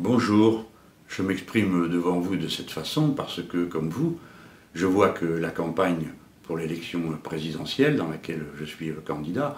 Bonjour, je m'exprime devant vous de cette façon parce que, comme vous, je vois que la campagne pour l'élection présidentielle dans laquelle je suis candidat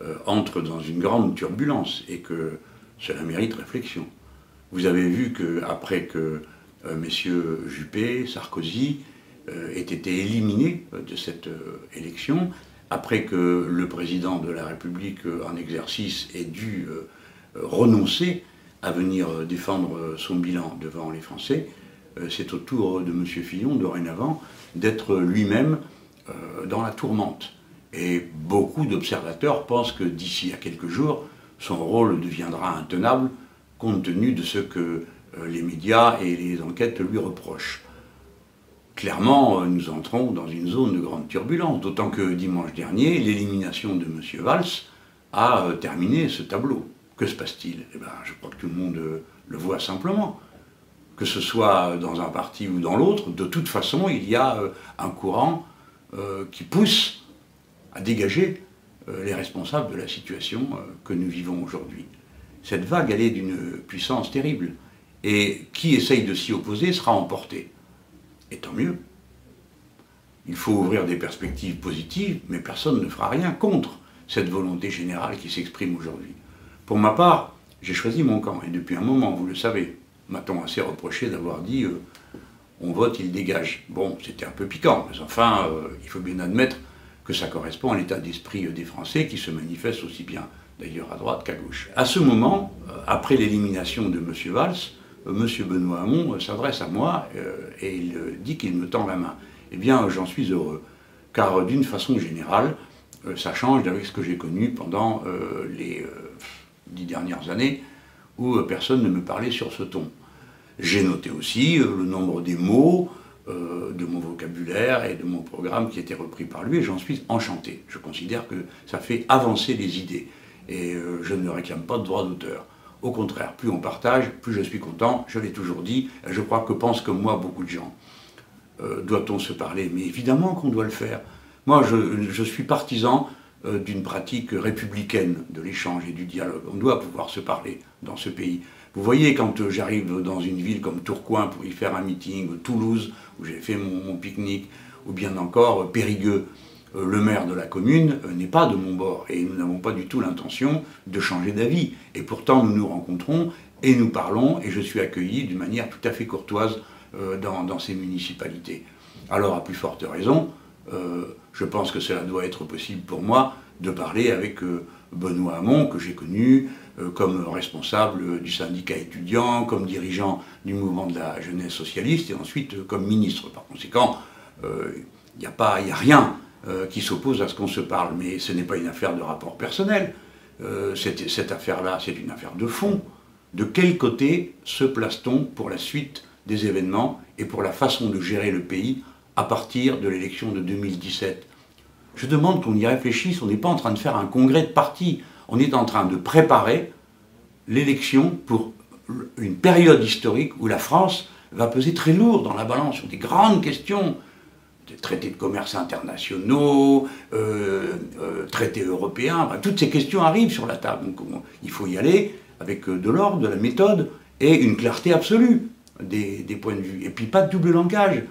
euh, entre dans une grande turbulence et que cela mérite réflexion. Vous avez vu qu'après que euh, messieurs Juppé, Sarkozy euh, aient été éliminés de cette élection, après que le président de la République en exercice ait dû renoncer à venir défendre son bilan devant les Français, c'est au tour de M. Fillon, dorénavant, d'être lui-même dans la tourmente. Et beaucoup d'observateurs pensent que d'ici à quelques jours, son rôle deviendra intenable compte tenu de ce que euh, les médias et les enquêtes lui reprochent. Clairement, euh, nous entrons dans une zone de grande turbulence, d'autant que dimanche dernier, l'élimination de M. Valls a euh, terminé ce tableau. Que se passe-t-il? Eh ben, Je crois que tout le monde le voit simplement. Que ce soit dans un parti ou dans l'autre, de toute façon, il y a un courant qui pousse à dégager euh, les responsables de la situation euh, que nous vivons aujourd'hui. Cette vague, elle est d'une puissance terrible. Et qui essaye de s'y opposer sera emporté. Et tant mieux. Il faut ouvrir des perspectives positives, mais personne ne fera rien contre cette volonté générale qui s'exprime aujourd'hui. Pour ma part, j'ai choisi mon camp, et depuis un moment, vous le savez, m'a-t-on assez reproché d'avoir dit euh, on vote, il dégage. Bon, c'était un peu piquant, mais enfin, il faut bien admettre que ça correspond à l'état d'esprit des Français qui se manifeste aussi bien d'ailleurs à droite qu'à gauche. À ce moment, euh, après l'élimination de M. Valls, euh, M. Benoît Hamon euh, s'adresse à moi et il dit qu'il me tend la main. Eh bien, j'en suis heureux, car d'une façon générale, ça change d'avec ce que j'ai connu pendant les dix dernières années, où personne ne me parlait sur ce ton. J'ai noté aussi le nombre des mots, euh, de mon vocabulaire et de mon programme qui était repris par lui, et j'en suis enchanté. Je considère que ça fait avancer les idées, et euh, je ne réclame pas de droit d'auteur. Au contraire, plus on partage, plus je suis content, je l'ai toujours dit, et je crois que pensent comme moi beaucoup de gens. Euh, doit-on se parler? Mais évidemment qu'on doit le faire. Moi, je suis partisan d'une pratique républicaine de l'échange et du dialogue. On doit pouvoir se parler dans ce pays. Vous voyez, quand j'arrive dans une ville comme Tourcoing pour y faire un meeting, Toulouse, où j'ai fait mon, pique-nique, ou bien encore Périgueux, euh, le maire de la commune euh, n'est pas de mon bord et nous n'avons pas du tout l'intention de changer d'avis. Et pourtant, nous nous rencontrons et nous parlons et je suis accueilli d'une manière tout à fait courtoise euh, dans, ces municipalités. Alors, à plus forte raison, je pense que cela doit être possible pour moi de parler avec Benoît Hamon, que j'ai connu, euh, comme responsable du syndicat étudiant, comme dirigeant du mouvement de la jeunesse socialiste et ensuite euh, comme ministre. Par conséquent, il euh, n'y a, a rien qui s'oppose à ce qu'on se parle, mais ce n'est pas une affaire de rapport personnel. cette affaire-là, c'est une affaire de fond. De quel côté se place-t-on pour la suite des événements et pour la façon de gérer le pays à partir de l'élection de 2017 Je demande qu'on y réfléchisse, on n'est pas en train de faire un congrès de parti on est en train de préparer l'élection pour une période historique où la France va peser très lourd dans la balance sur des grandes questions, des traités de commerce internationaux, euh, euh, traités européens, toutes ces questions arrivent sur la table. Donc il faut y aller avec euh, de l'ordre, de la méthode et une clarté absolue des, des, points de vue. Et puis pas de double langage.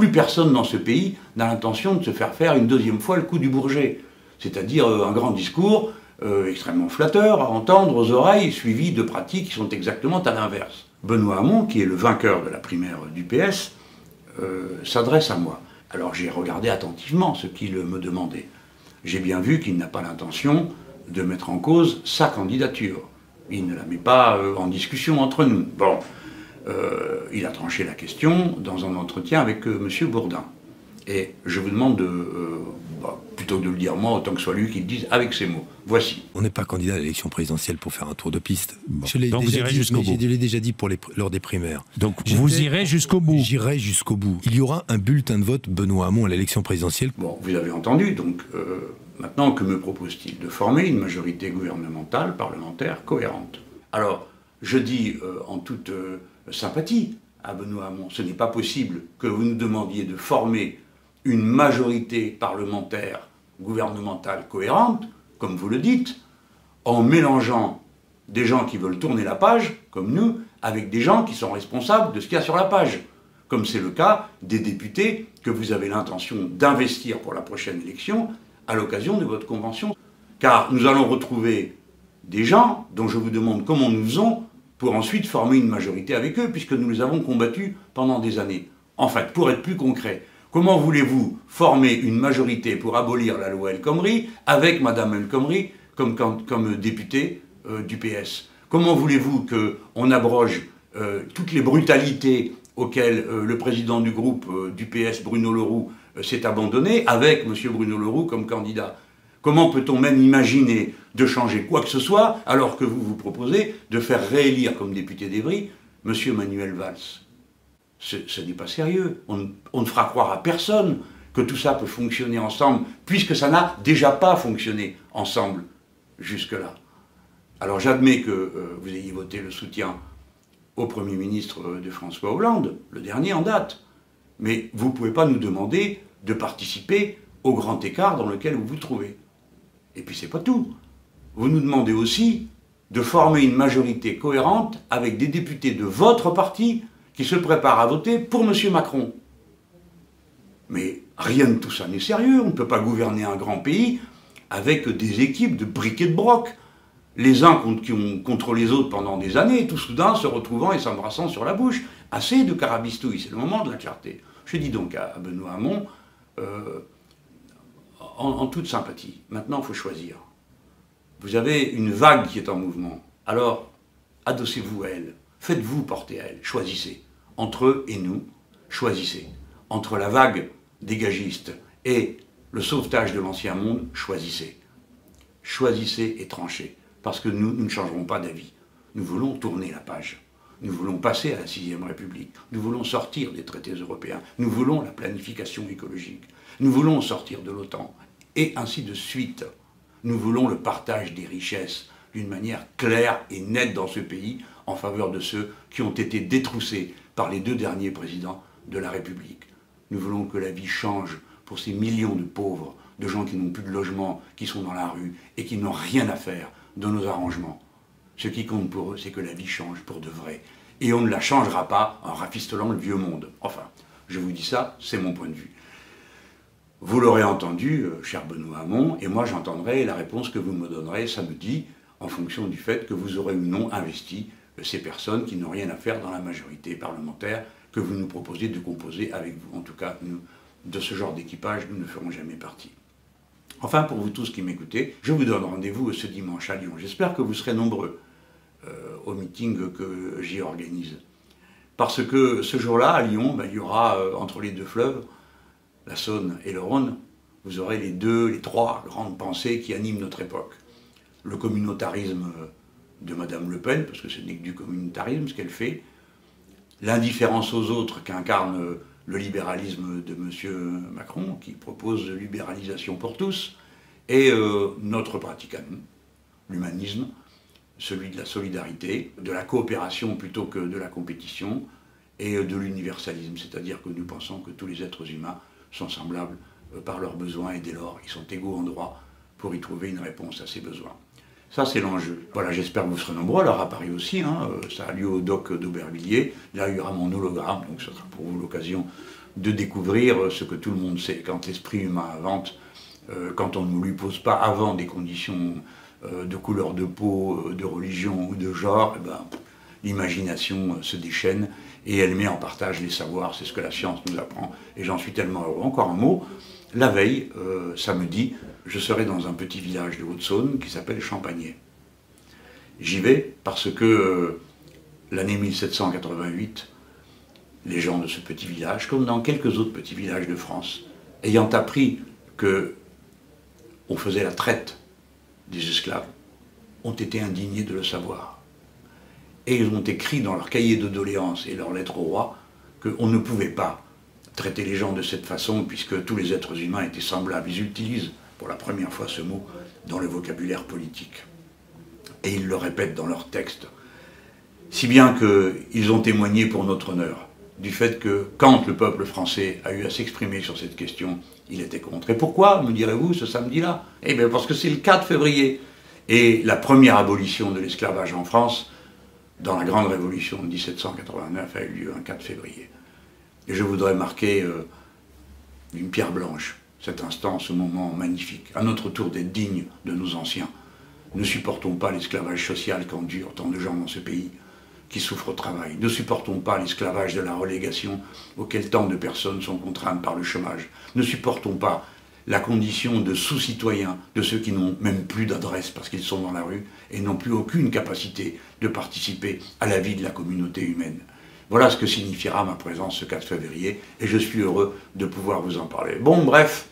Plus personne dans ce pays n'a l'intention de se faire faire une deuxième fois le coup du Bourget. C'est-à-dire un grand discours euh, extrêmement flatteur à entendre aux oreilles, suivi de pratiques qui sont exactement à l'inverse. Benoît Hamon, qui est le vainqueur de la primaire du PS, euh, s'adresse à moi. Alors j'ai regardé attentivement ce qu'il me demandait. J'ai bien vu qu'il n'a pas l'intention de mettre en cause sa candidature. Il ne la met pas euh, en discussion entre nous. Bon, il a tranché la question dans un entretien avec M. Bourdin. Et je vous demande de bah, plutôt que de le dire moi, autant que ce soit lui qui le dise avec ses mots. Voici. On n'est pas candidat à l'élection présidentielle pour faire un tour de piste. Je l'ai déjà, dit, jusqu'au bout. Je l'ai déjà dit pour les, lors des primaires. Donc vous irez jusqu'au bout. J'irai jusqu'au bout. Il y aura un bulletin de vote Benoît Hamon à l'élection présidentielle. Bon, vous avez entendu, donc euh, maintenant que me propose-t-il De former une majorité gouvernementale, parlementaire, cohérente? Alors, je dis euh, en toute euh, sympathie à Benoît Hamon, ce n'est pas possible que vous nous demandiez de former une majorité parlementaire gouvernementale cohérente, comme vous le dites, en mélangeant des gens qui veulent tourner la page, comme nous, avec des gens qui sont responsables de ce qu'il y a sur la page, comme c'est le cas des députés que vous avez l'intention d'investir pour la prochaine élection à l'occasion de votre convention. Car nous allons retrouver des gens dont je vous demande comment nous faisons pour ensuite former une majorité avec eux, puisque nous les avons combattus pendant des années. En fait, pour être plus concret, comment voulez-vous former une majorité pour abolir la loi El Khomri avec Madame El Khomri comme, comme, députée euh, du PS Comment voulez-vous qu'on abroge euh, toutes les brutalités auxquelles euh, le président du groupe du PS, Bruno Leroux, s'est abandonné avec M. Bruno Leroux comme candidat? Comment peut-on même imaginer de changer quoi que ce soit alors que vous vous proposez de faire réélire comme député d'Evry M. Manuel Valls? Ce n'est pas sérieux. On, ne fera croire à personne que tout ça peut fonctionner ensemble, puisque ça n'a déjà pas fonctionné ensemble jusque-là. Alors j'admets que euh, vous ayez voté le soutien au Premier ministre euh, de François Hollande, le dernier en date, mais vous ne pouvez pas nous demander de participer au grand écart dans lequel vous vous trouvez. Et puis c'est pas tout. Vous nous demandez aussi de former une majorité cohérente avec des députés de votre parti qui se préparent à voter pour M. Macron. Mais rien de tout ça n'est sérieux. On ne peut pas gouverner un grand pays avec des équipes de briquets de broc. Les uns contre, les autres pendant des années, tout soudain se retrouvant et s'embrassant sur la bouche. Assez de carabistouilles, c'est le moment de la clarté. Je dis donc à Benoît Hamon, euh, en, toute sympathie, maintenant il faut choisir. Vous avez une vague qui est en mouvement, alors adossez-vous à elle, faites-vous porter à elle, choisissez. Entre eux et nous, choisissez. Entre la vague dégagiste et le sauvetage de l'ancien monde, choisissez. Choisissez et tranchez, parce que nous, ne changerons pas d'avis. Nous voulons tourner la page. Nous voulons passer à la sixième République. Nous voulons sortir des traités européens. Nous voulons la planification écologique. Nous voulons sortir de l'OTAN. Et ainsi de suite. Nous voulons le partage des richesses d'une manière claire et nette dans ce pays en faveur de ceux qui ont été détroussés par les deux derniers présidents de la République. Nous voulons que la vie change pour ces millions de pauvres, de gens qui n'ont plus de logement, qui sont dans la rue et qui n'ont rien à faire de nos arrangements. Ce qui compte pour eux, c'est que la vie change pour de vrai. Et on ne la changera pas en rafistolant le vieux monde. Enfin, je vous dis ça, c'est mon point de vue. Vous l'aurez entendu, euh, cher Benoît Hamon, et moi j'entendrai la réponse que vous me donnerez samedi, en fonction du fait que vous aurez ou non investi euh, ces personnes qui n'ont rien à faire dans la majorité parlementaire que vous nous proposez de composer avec vous. En tout cas, nous, de ce genre d'équipage, nous ne ferons jamais partie. Enfin, pour vous tous qui m'écoutez, je vous donne rendez-vous ce dimanche à Lyon. J'espère que vous serez nombreux. Euh, au meeting que j'y organise. Parce que ce jour-là, à Lyon, ben, il y aura euh, entre les deux fleuves, la Saône et le Rhône, vous aurez les deux, les trois grandes pensées qui animent notre époque. Le communautarisme de Madame Le Pen, parce que ce n'est que du communautarisme ce qu'elle fait, l'indifférence aux autres qu'incarne le libéralisme de M. Macron, qui propose libéralisation pour tous, et euh, notre pratique à nous, l'humanisme, celui de la solidarité, de la coopération plutôt que de la compétition, et de l'universalisme, c'est-à-dire que nous pensons que tous les êtres humains sont semblables euh, par leurs besoins et dès lors ils sont égaux en droit pour y trouver une réponse à ces besoins. Ça, c'est l'enjeu. Voilà, j'espère que vous serez nombreux. Alors, à Paris aussi, hein, euh, ça a lieu au doc d'Aubervilliers. Là, il y aura mon hologramme, donc ce sera pour vous l'occasion de découvrir euh, ce que tout le monde sait. Quand l'esprit humain invente, quand on ne lui pose pas avant des conditions euh, de couleur de peau, euh, de religion ou de genre, eh ben, l'imagination euh, se déchaîne et elle met en partage les savoirs. C'est ce que la science nous apprend. Et j'en suis tellement heureux. Encore un mot. La veille, samedi, je serai dans un petit village de Haute-Saône qui s'appelle Champagné. J'y vais parce que l'année 1788, les gens de ce petit village, comme dans quelques autres petits villages de France, ayant appris que on faisait la traite des esclaves ont été indignés de le savoir. Et ils ont écrit dans leur cahier de doléances et leurs lettres au roi qu'on ne pouvait pas traiter les gens de cette façon puisque tous les êtres humains étaient semblables. Ils utilisent pour la première fois ce mot dans le vocabulaire politique. Et ils le répètent dans leurs textes. Si bien qu'ils ont témoigné pour notre honneur du fait que quand le peuple français a eu à s'exprimer sur cette question, il était contre. Et pourquoi, me direz-vous, ce samedi-là? Eh bien parce que c'est le 4 février. Et la première abolition de l'esclavage en France dans la grande révolution de 1789 a eu lieu un 4 février. Et je voudrais marquer euh, une pierre blanche, cet instant, ce moment magnifique. À notre tour d'être dignes de nos anciens. Ne supportons pas l'esclavage social qu'endurent tant de gens dans ce pays qui souffrent au travail. Ne supportons pas l'esclavage de la relégation auquel tant de personnes sont contraintes par le chômage. Ne supportons pas la condition de sous-citoyens de ceux qui n'ont même plus d'adresse parce qu'ils sont dans la rue et n'ont plus aucune capacité de participer à la vie de la communauté humaine. Voilà ce que signifiera ma présence ce 4 février et je suis heureux de pouvoir vous en parler. Bon, bref,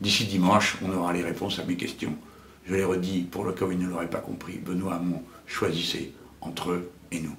d'ici dimanche, on aura les réponses à mes questions. Je les redis pour le cas où ils ne l'auraient pas compris. Benoît Hamon, choisissez entre eux et nous.